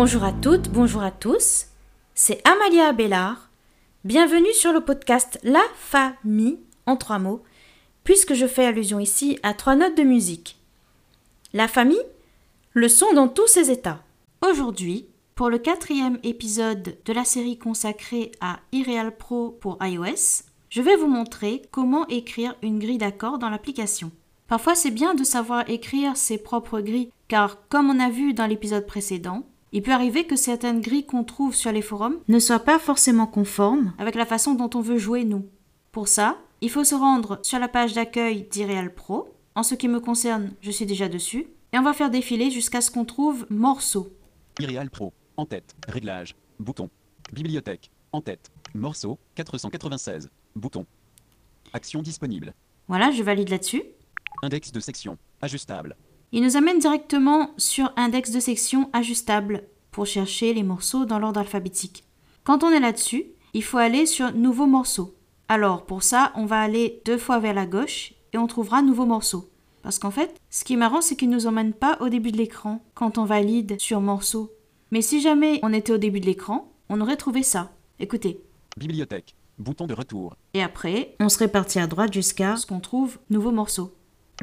Bonjour à toutes, bonjour à tous. C'est Amalia Abélard. Bienvenue sur le podcast La Famille en trois mots, puisque je fais allusion ici à trois notes de musique. La famille, le son dans tous ses états. Aujourd'hui, pour le quatrième épisode de la série consacrée à Ireal Pro pour iOS, je vais vous montrer comment écrire une grille d'accords dans l'application. Parfois, c'est bien de savoir écrire ses propres grilles, car comme on a vu dans l'épisode précédent, il peut arriver que certaines grilles qu'on trouve sur les forums ne soient pas forcément conformes avec la façon dont on veut jouer nous. Pour ça, il faut se rendre sur la page d'accueil d'Ireal Pro. En ce qui me concerne, je suis déjà dessus. Et on va faire défiler jusqu'à ce qu'on trouve morceau. Ireal Pro, en tête, réglage, bouton. Bibliothèque, en tête, morceau, 496, bouton. Action disponible. Voilà, je valide là-dessus. Index de section, ajustable. Il nous amène directement sur index de section ajustable pour chercher les morceaux dans l'ordre alphabétique. Quand on est là-dessus, il faut aller sur nouveau morceau. Alors pour ça, on va aller deux fois vers la gauche et on trouvera nouveau morceau. Parce qu'en fait, ce qui est marrant, c'est qu'il ne nous emmène pas au début de l'écran quand on valide sur morceau. Mais si jamais on était au début de l'écran, on aurait trouvé ça. Écoutez. Bibliothèque, bouton de retour. Et après, on serait parti à droite jusqu'à ce qu'on trouve nouveau morceau.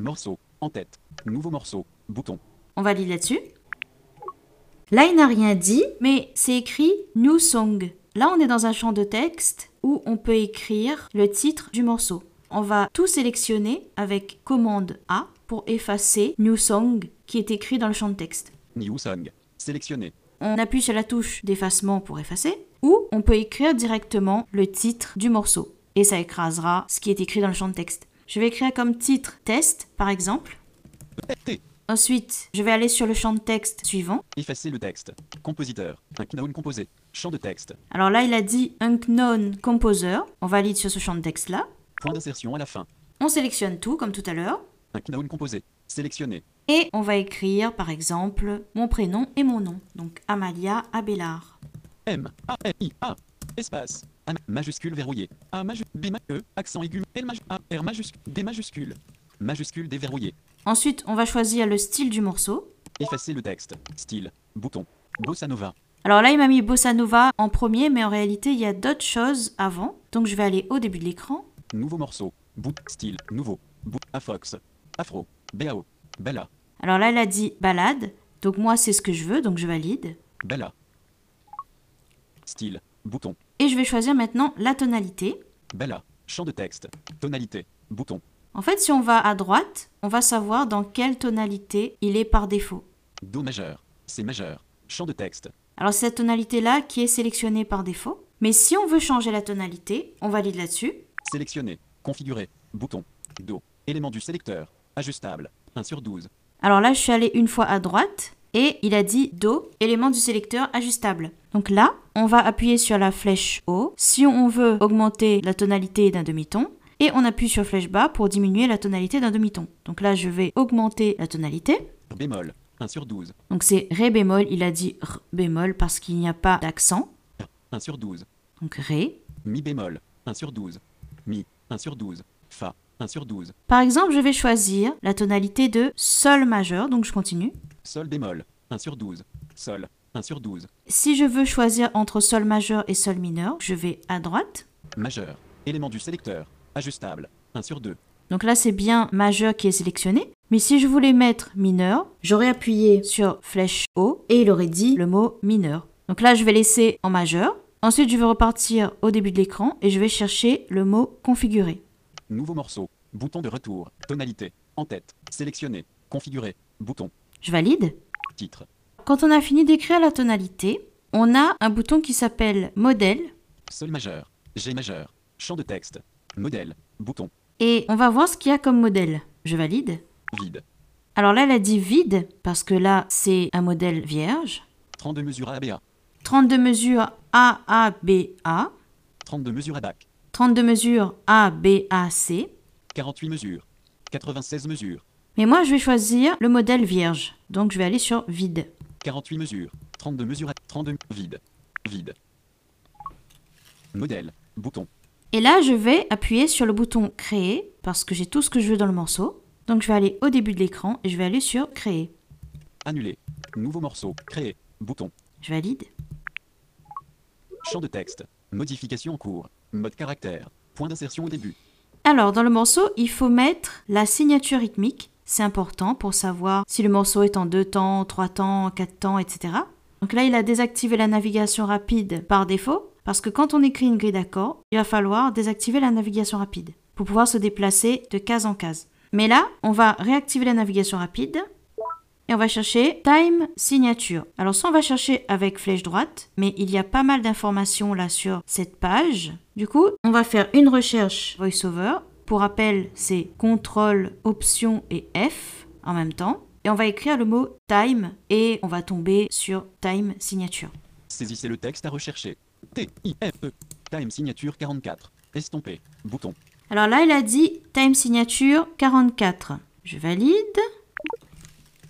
Morceau, en tête, nouveau morceau, bouton. On valide là-dessus. Là, il n'a rien dit, mais c'est écrit New Song. Là, on est dans un champ de texte où on peut écrire le titre du morceau. On va tout sélectionner avec commande A pour effacer New Song qui est écrit dans le champ de texte. New Song, sélectionné. On appuie sur la touche d'effacement pour effacer ou on peut écrire directement le titre du morceau et ça écrasera ce qui est écrit dans le champ de texte. Je vais écrire comme titre test par exemple. Ensuite, je vais aller sur le champ de texte suivant. Effacer le texte. Compositeur. Unknown composé. Champ de texte. Alors là, il a dit Unknown Composer. On valide sur ce champ de texte-là. Point d'insertion à la fin. On sélectionne tout, comme tout à l'heure. Unknown composé. Sélectionné. Et on va écrire, par exemple, mon prénom et mon nom. Donc Amalia Abélard. M. A. L. I. A. Espace. A majuscule verrouillé. A majuscule. B. ma- E. Accent aigu. L. A. R. majuscule. D. majuscule. Majuscule déverrouillé. Ensuite, on va choisir le style du morceau. Effacer le texte. Style. Bouton. Bossa Nova. Alors là, il m'a mis Bossa Nova en premier, mais en réalité, il y a d'autres choses avant. Donc je vais aller au début de l'écran. Nouveau morceau. Bout. Style. Nouveau. Bout. Afox. Afro. BAO. Bella. Alors là, il a dit balade. Donc moi, c'est ce que je veux, donc je valide. Bella. Style. Bouton. Et je vais choisir maintenant la tonalité. Bella. Champ de texte. Tonalité. Bouton. En fait, si on va à droite, on va savoir dans quelle tonalité il est par défaut. Do majeur. C majeur. Champ de texte. Alors c'est cette tonalité-là qui est sélectionnée par défaut. Mais si on veut changer la tonalité, on valide là-dessus. Sélectionner. Configurer. Bouton. Do. Élément du sélecteur. Ajustable. 1 sur 12. Alors là, je suis allée une fois à droite et il a dit Do, élément du sélecteur ajustable. Donc là, on va appuyer sur la flèche haut si on veut augmenter la tonalité d'un demi-ton et on appuie sur flèche bas pour diminuer la tonalité d'un demi-ton. Donc là, je vais augmenter la tonalité. Bémol. 1 sur 12. Donc c'est Ré bémol, il a dit R bémol parce qu'il n'y a pas d'accent. 1 sur 12. Donc Ré. Mi bémol. 1 sur 12. Mi. 1 sur 12. Fa. 1 sur 12. Par exemple, je vais choisir la tonalité de Sol majeur, donc je continue. Sol bémol. 1 sur 12. Sol. 1 sur 12. Si je veux choisir entre Sol majeur et Sol mineur, je vais à droite. Majeur. Élément du sélecteur. Ajustable. 1 sur 2. Donc là, c'est bien majeur qui est sélectionné. Mais si je voulais mettre mineur, j'aurais appuyé sur flèche haut et il aurait dit le mot mineur. Donc là, je vais laisser en majeur. Ensuite, je vais repartir au début de l'écran et je vais chercher le mot configurer. Nouveau morceau. Bouton de retour. Tonalité. En tête. Sélectionner. Configurer. Bouton. Je valide. Titre. Quand on a fini d'écrire la tonalité, on a un bouton qui s'appelle modèle Sol majeur. G majeur. Champ de texte. Modèle. Bouton. et on va voir ce qu'il y a comme modèle. Je valide. Vide. Alors là, elle a dit vide parce que là, c'est un modèle vierge. 32 mesures ABA. 32 mesures AABA, 32 mesures ABAC. 32 mesures ABAC. 48 mesures. 96 mesures. Mais moi, je vais choisir le modèle vierge. Donc, je vais aller sur vide. 48 mesures. 32 mesures à 32 vide. Vide. Modèle. Bouton. Et là, je vais appuyer sur le bouton créer parce que j'ai tout ce que je veux dans le morceau. Donc, je vais aller au début de l'écran et je vais aller sur créer. Annuler. Nouveau morceau. Créer. Bouton. Je valide. Champ de texte. Modification en cours. Mode caractère. Point d'insertion au début. Alors, dans le morceau, il faut mettre la signature rythmique. C'est important pour savoir si le morceau est en deux temps, trois temps, quatre temps, etc. Donc là, il a désactivé la navigation rapide par défaut, parce que quand on écrit une grille d'accords, il va falloir désactiver la navigation rapide pour pouvoir se déplacer de case en case. Mais là, on va réactiver la navigation rapide et on va chercher Time Signature. Alors soit on va chercher avec flèche droite, mais il y a pas mal d'informations là sur cette page. Du coup, on va faire une recherche VoiceOver. Pour rappel, c'est CTRL, Option et F en même temps. Et on va écrire le mot Time et on va tomber sur Time Signature. Saisissez le texte à rechercher. T-I-M-E. Time signature 44. Estomper. Bouton. Alors là, il a dit Time Signature 44. Je valide.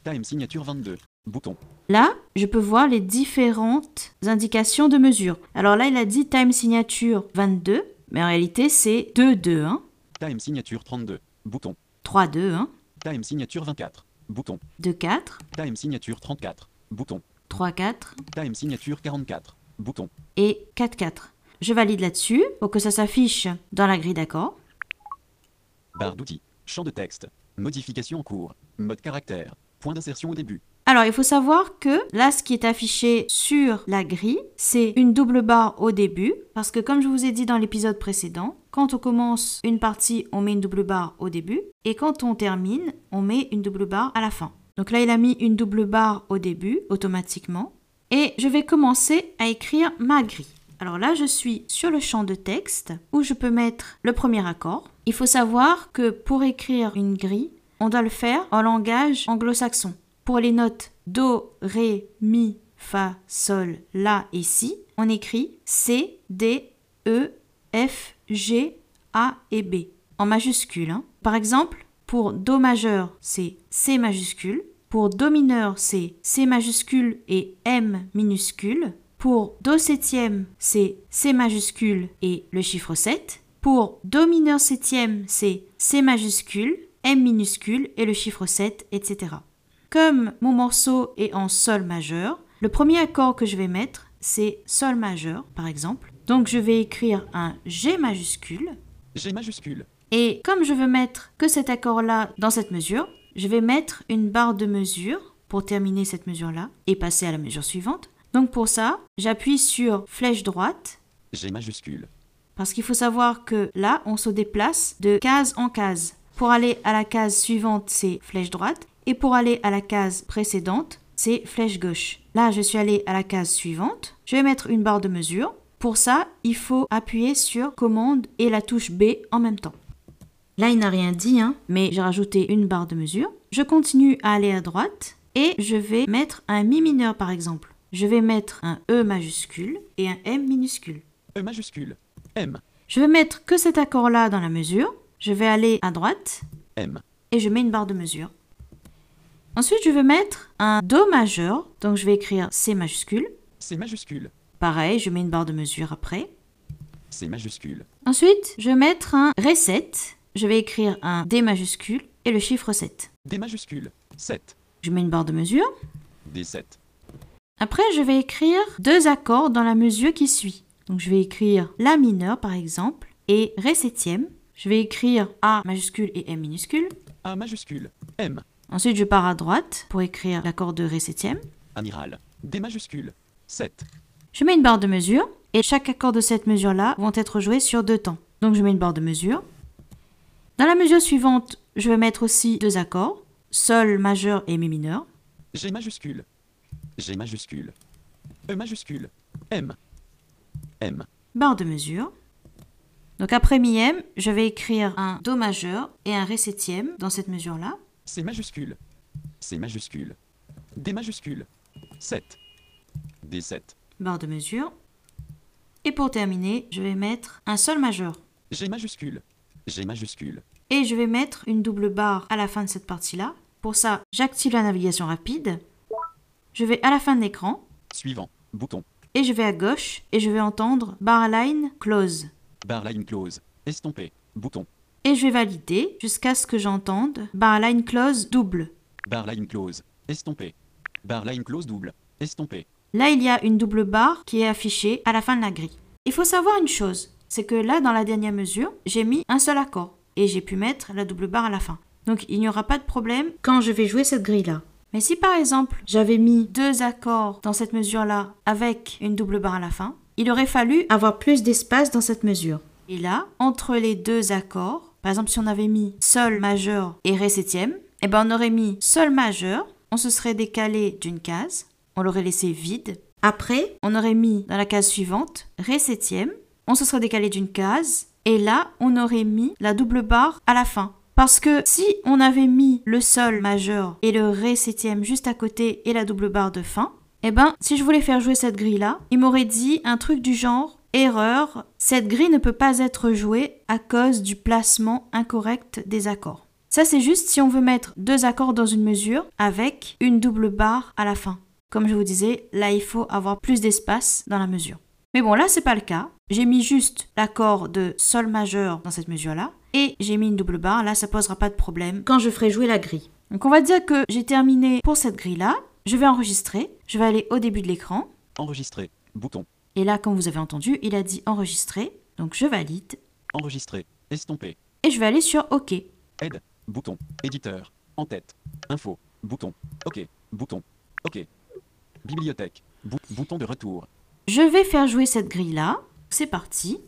Time signature 22. Bouton. Là, je peux voir les différentes indications de mesure. Alors là, il a dit time signature 22, mais en réalité, c'est 2, 2, 1, Time signature 32. Bouton. 3, 2, 1, Time signature 24. Bouton. 2, 4, Time signature 34. Bouton. 3, 4 Time signature 44. Bouton. et 4, 4. Je valide là-dessus pour que ça s'affiche dans la grille d'accord. Barre d'outils. Champ de texte. Modification en cours. Mode caractère. Point d'insertion au début. Alors, il faut savoir que là, ce qui est affiché sur la grille, c'est une double barre au début, parce que comme je vous ai dit dans l'épisode précédent, quand on commence une partie, on met une double barre au début, et quand on termine, on met une double barre à la fin. Donc là, il a mis une double barre au début, automatiquement, et je vais commencer à écrire ma grille. Alors là, je suis sur le champ de texte où je peux mettre le premier accord. Il faut savoir que pour écrire une grille, on doit le faire en langage anglo-saxon. Pour les notes Do, Ré, Mi, Fa, Sol, La et Si, on écrit C, D, E, F, G, A et B en majuscule. hein. Par exemple, pour Do majeur, c'est C majuscule. Pour Do mineur, c'est C majuscule et M minuscule. Pour Do septième, c'est C majuscule et le chiffre 7. Pour Do mineur septième, c'est C majuscule, M minuscule et le chiffre 7, etc. Comme mon morceau est en Sol majeur, le premier accord que je vais mettre, c'est Sol majeur, par exemple. Donc je vais écrire un G majuscule. G majuscule. Et comme je veux mettre que cet accord-là dans cette mesure, je vais mettre une barre de mesure pour terminer cette mesure-là et passer à la mesure suivante. Donc pour ça, j'appuie sur flèche droite G majuscule. parce qu'il faut savoir que là, on se déplace de case en case. Pour aller à la case suivante, c'est flèche droite. Et pour aller à la case précédente, c'est flèche gauche. Là, je suis allé à la case suivante. Je vais mettre une barre de mesure. Pour ça, il faut appuyer sur commande et la touche B en même temps. Là, il n'a rien dit, hein, mais j'ai rajouté une barre de mesure. Je continue à aller à droite et je vais mettre un Mi mineur par exemple. Je vais mettre un E majuscule et un M minuscule. E majuscule. M. Je vais mettre que cet accord-là dans la mesure. Je vais aller à droite M. et je mets une barre de mesure. Ensuite, je vais mettre un Do majeur, donc je vais écrire C majuscule. C majuscule. Pareil, je mets une barre de mesure après. C majuscule. Ensuite, je vais mettre un Ré 7. Je vais écrire un D majuscule et le chiffre 7. D majuscule. 7. Je mets une barre de mesure. D7. Après, je vais écrire deux accords dans la mesure qui suit. Donc, je vais écrire La mineur, par exemple, et Ré septième. Je vais écrire A majuscule et M minuscule. A majuscule. M. Ensuite, je pars à droite pour écrire l'accord de Ré septième. Amiral. D majuscule. 7. Je mets une barre de mesure et chaque accord de cette mesure-là vont être joués sur deux temps. Donc je mets une barre de mesure. Dans la mesure suivante, je vais mettre aussi deux accords, Sol majeur et Mi mineur. G majuscule. G majuscule. E majuscule. M. M. Barre de mesure. Donc après mi M, je vais écrire un Do majeur et un Ré septième dans cette mesure-là. C majuscule. C majuscule. D majuscule. 7. D7. Barre de mesure. Et pour terminer, je vais mettre un Sol majeur. G majuscule. G majuscule. Et je vais mettre une double barre à la fin de cette partie-là. Pour ça, j'active la navigation rapide. Je vais à la fin de l'écran Suivant. Bouton. et je vais à gauche et je vais entendre barline close. Barline close. Estomper. Bouton. Et je vais valider jusqu'à ce que j'entende barline close double. Barline close. Estomper. Barline close double. Estomper. Là il y a une double barre qui est affichée à la fin de la grille. Il faut savoir une chose, c'est que là dans la dernière mesure, j'ai mis un seul accord et j'ai pu mettre la double barre à la fin. Donc il n'y aura pas de problème quand je vais jouer cette grille-là. Mais si par exemple j'avais mis deux accords dans cette mesure-là avec une double barre à la fin, il aurait fallu avoir plus d'espace dans cette mesure. Et là, entre les deux accords, par exemple si on avait mis sol majeur et ré septième, eh ben on aurait mis sol majeur, on se serait décalé d'une case, on l'aurait laissé vide. Après, on aurait mis dans la case suivante ré septième, on se serait décalé d'une case, et là, on aurait mis la double barre à la fin. Parce que si on avait mis le sol majeur et le ré septième juste à côté et la double barre de fin, eh ben, si je voulais faire jouer cette grille-là, il m'aurait dit un truc du genre erreur, cette grille ne peut pas être jouée à cause du placement incorrect des accords. Ça, c'est juste si on veut mettre deux accords dans une mesure avec une double barre à la fin. Comme je vous disais, là, il faut avoir plus d'espace dans la mesure. Mais bon, là, c'est pas le cas. J'ai mis juste l'accord de sol majeur dans cette mesure-là et j'ai mis une double barre. Là, ça posera pas de problème quand je ferai jouer la grille. Donc, on va dire que j'ai terminé pour cette grille-là. Je vais enregistrer. Je vais aller au début de l'écran. Enregistrer. Bouton. Et là, comme vous avez entendu, il a dit enregistrer. Donc, je valide Enregistrer. Estomper. et je vais aller sur OK. Aide. Bouton. Éditeur. En tête. Info. Bouton. OK. Bouton. OK. Bibliothèque. Bou- bouton de retour. Je vais faire jouer cette grille-là. C'est parti.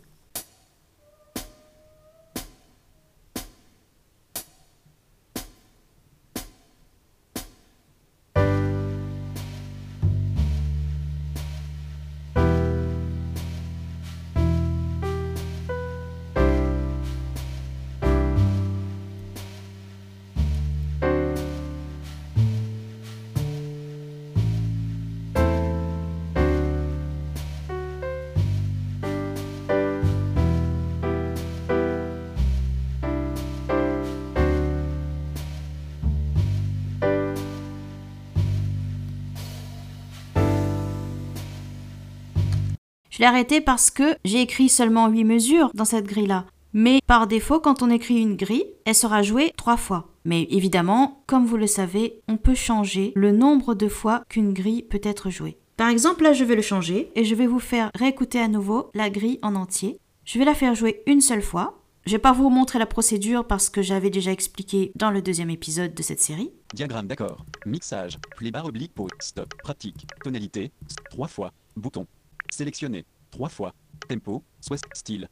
Je l'ai arrêté parce que j'ai écrit seulement 8 mesures dans cette grille-là. Mais par défaut, quand on écrit une grille, elle sera jouée trois fois. Mais évidemment, comme vous le savez, on peut changer le nombre de fois qu'une grille peut être jouée. Par exemple, là, je vais le changer et je vais vous faire réécouter à nouveau la grille en entier. Je vais la faire jouer une seule fois. Je vais pas vous montrer la procédure parce que j'avais déjà expliqué dans le deuxième épisode de cette série. Diagramme d'accord. Mixage. Play barre oblique pause. Stop. Pratique. Tonalité. S- Trois fois. Bouton. Sélectionner. Trois fois. Tempo. Soit style.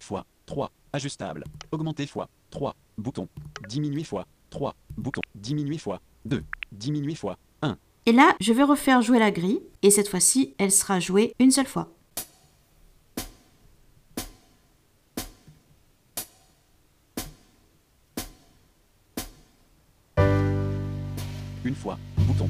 Fois. 3. Ajustable. Augmenter fois. 3. Bouton. Diminuer fois. 3. Bouton. Diminuer fois. 2. Diminuer fois. 1. Et là, je vais refaire jouer la grille et cette fois-ci, elle sera jouée une seule fois. Une fois. Bouton.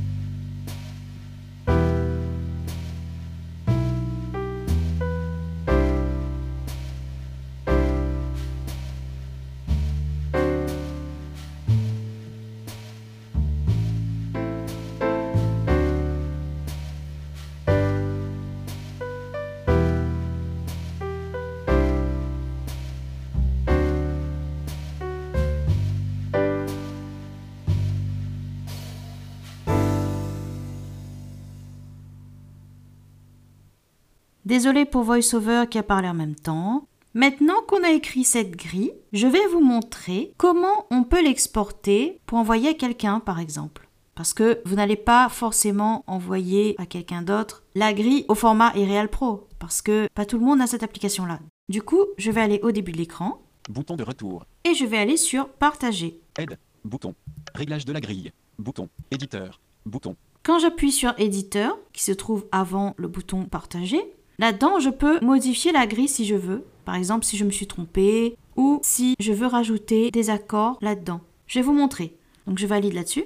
Désolé pour VoiceOver qui a parlé en même temps. Maintenant qu'on a écrit cette grille, je vais vous montrer comment on peut l'exporter pour envoyer à quelqu'un par exemple. Parce que vous n'allez pas forcément envoyer à quelqu'un d'autre la grille au format Irreal Pro. Parce que pas tout le monde a cette application-là. Du coup, je vais aller au début de l'écran Bouton de retour. et je vais aller sur Partager. Aide. Bouton. Réglage de la grille. Bouton. Éditeur. Bouton. Quand j'appuie sur Éditeur, qui se trouve avant le bouton Partager, là-dedans, je peux modifier la grille si je veux. Par exemple, si je me suis trompée ou si je veux rajouter des accords là-dedans. Je vais vous montrer. Donc, je valide là-dessus.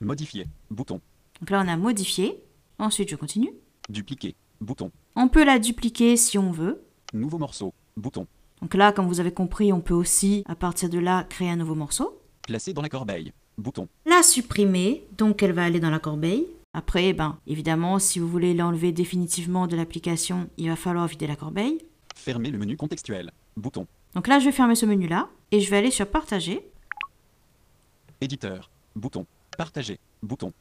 Modifier. Bouton. Donc là, on a modifié. Ensuite, je continue. Dupliquer. Bouton. On peut la dupliquer si on veut. Nouveau morceau. Bouton. Donc là, comme vous avez compris, on peut aussi, à partir de là, créer un nouveau morceau. Placer dans la corbeille. Bouton. La supprimer, donc elle va aller dans la corbeille. Après, ben, évidemment, si vous voulez l'enlever définitivement de l'application, il va falloir vider la corbeille. Fermer le menu contextuel. Bouton. Donc là, je vais fermer ce menu-là et je vais aller sur Partager. Éditeur. Bouton. Partager. Bouton.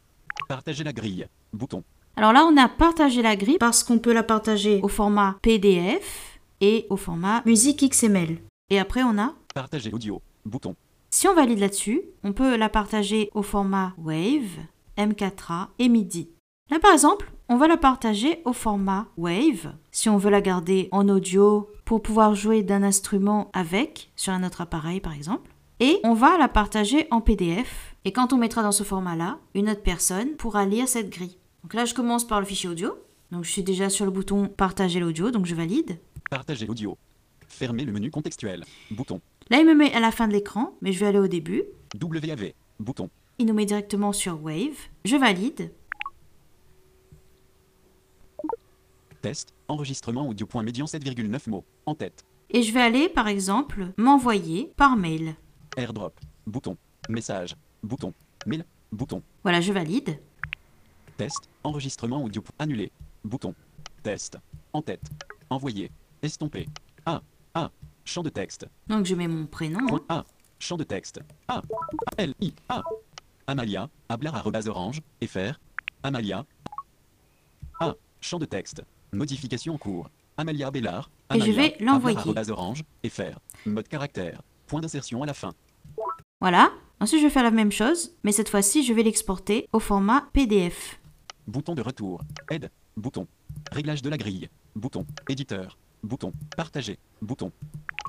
Partager la grille. Bouton. Alors là, on a partagé la grille parce qu'on peut la partager au format PDF et au format musique XML. Et après, on a Partager l'audio. Bouton. Si on valide là-dessus, on peut la partager au format Wave, M4A et MIDI. Là par exemple, on va la partager au format Wave, si on veut la garder en audio pour pouvoir jouer d'un instrument avec, sur un autre appareil par exemple. Et on va la partager en PDF. Et quand on mettra dans ce format-là, une autre personne pourra lire cette grille. Donc là, je commence par le fichier audio. Donc je suis déjà sur le bouton Partager l'audio, donc je valide. Partager l'audio. Fermer le menu contextuel. Bouton. Là, il me met à la fin de l'écran, mais je vais aller au début. WAV. Bouton. Il nous met directement sur Wave. Je valide. Test. Enregistrement audio.médian 7,9 mots. En tête. Et je vais aller, par exemple, m'envoyer par mail. AirDrop. Bouton. Message. Bouton. Mail. Bouton. Voilà, je valide. Test. Enregistrement audio. Annulé. Bouton. Test. En tête. Envoyer. Estomper. A. A. Champ de texte. Donc je mets mon prénom. hein. Point A. Champ de texte. A. L. I. A. Amalia. Ablar arrobase orange. FR. Amalia. A. Champ de texte. Modification en cours. Amalia Bellard. Et je vais l'envoyer. orange. FR. Mode caractère. Point d'insertion à la fin. Voilà. Ensuite, je vais faire la même chose, mais cette fois-ci, je vais l'exporter au format PDF. Bouton de retour. Aide. Bouton. Réglage de la grille. Bouton. Éditeur. Bouton. Partager. Bouton.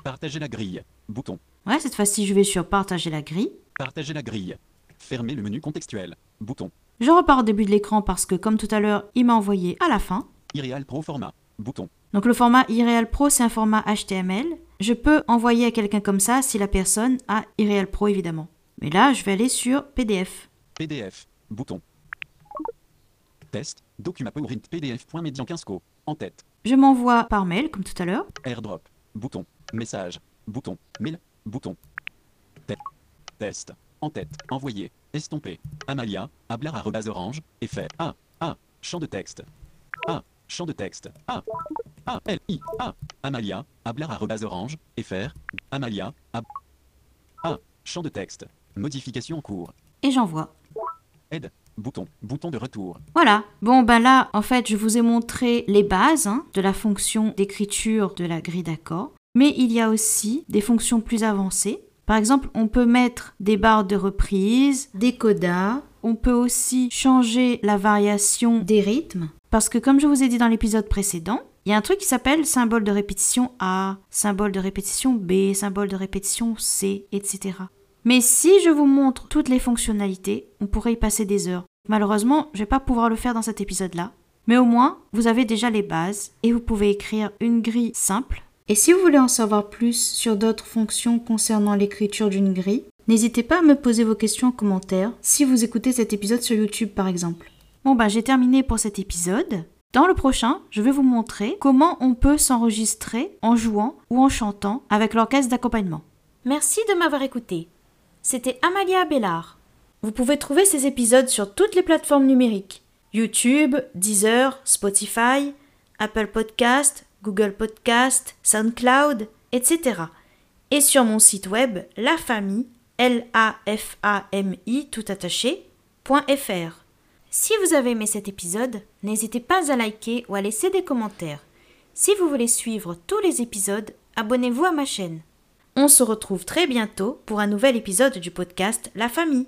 Partager la grille. Bouton. Ouais, cette fois-ci, je vais sur Partager la grille. Partager la grille. Fermer le menu contextuel. Bouton. Je repars au début de l'écran parce que, comme tout à l'heure, il m'a envoyé à la fin. Irreal Pro format. Bouton. Donc le format Irreal Pro, c'est un format HTML. Je peux envoyer à quelqu'un comme ça si la personne a Irreal Pro, évidemment. Mais là, je vais aller sur PDF. PDF. Bouton. Test. Document PowerPoint PDF.median 15 co. En tête. Je m'envoie par mail, comme tout à l'heure. AirDrop. Bouton. Message. Bouton. Mail. Bouton. Te- Test. En tête. Envoyer. Estomper. Amalia. Ablar arrobase orange. Effet. A. A. Champ de texte. A. Champ de texte. A. A. L. I. A. Amalia. Ablar arrobase orange. FR. Amalia. Ab. A. Champ de texte. Modification en cours. Et j'envoie. Aide. Bouton. Bouton de retour. Voilà. Bon, ben là, en fait, je vous ai montré les bases hein, de la fonction d'écriture de la grille d'accords. Mais il y a aussi des fonctions plus avancées. Par exemple, on peut mettre des barres de reprise, des codas. On peut aussi changer la variation des rythmes. Parce que comme je vous ai dit dans l'épisode précédent, il y a un truc qui s'appelle symbole de répétition A, symbole de répétition B, symbole de répétition C, etc. Mais si je vous montre toutes les fonctionnalités, on pourrait y passer des heures. Malheureusement, je vais pas pouvoir le faire dans cet épisode-là. Mais au moins, vous avez déjà les bases et vous pouvez écrire une grille simple. Et si vous voulez en savoir plus sur d'autres fonctions concernant l'écriture d'une grille, n'hésitez pas à me poser vos questions en commentaire si vous écoutez cet épisode sur YouTube par exemple. Bon bah j'ai terminé pour cet épisode. Dans le prochain, je vais vous montrer comment on peut s'enregistrer en jouant ou en chantant avec l'orchestre d'accompagnement. Merci de m'avoir écouté. C'était Amalia Bellard. Vous pouvez trouver ces épisodes sur toutes les plateformes numériques YouTube, Deezer, Spotify, Apple Podcast, Google Podcast, SoundCloud, etc. Et sur mon site web La Famille, L-A-F-A-M-I tout attaché, .fr. Si vous avez aimé cet épisode, n'hésitez pas à liker ou à laisser des commentaires. Si vous voulez suivre tous les épisodes, abonnez-vous à ma chaîne. On se retrouve très bientôt pour un nouvel épisode du podcast La Famille.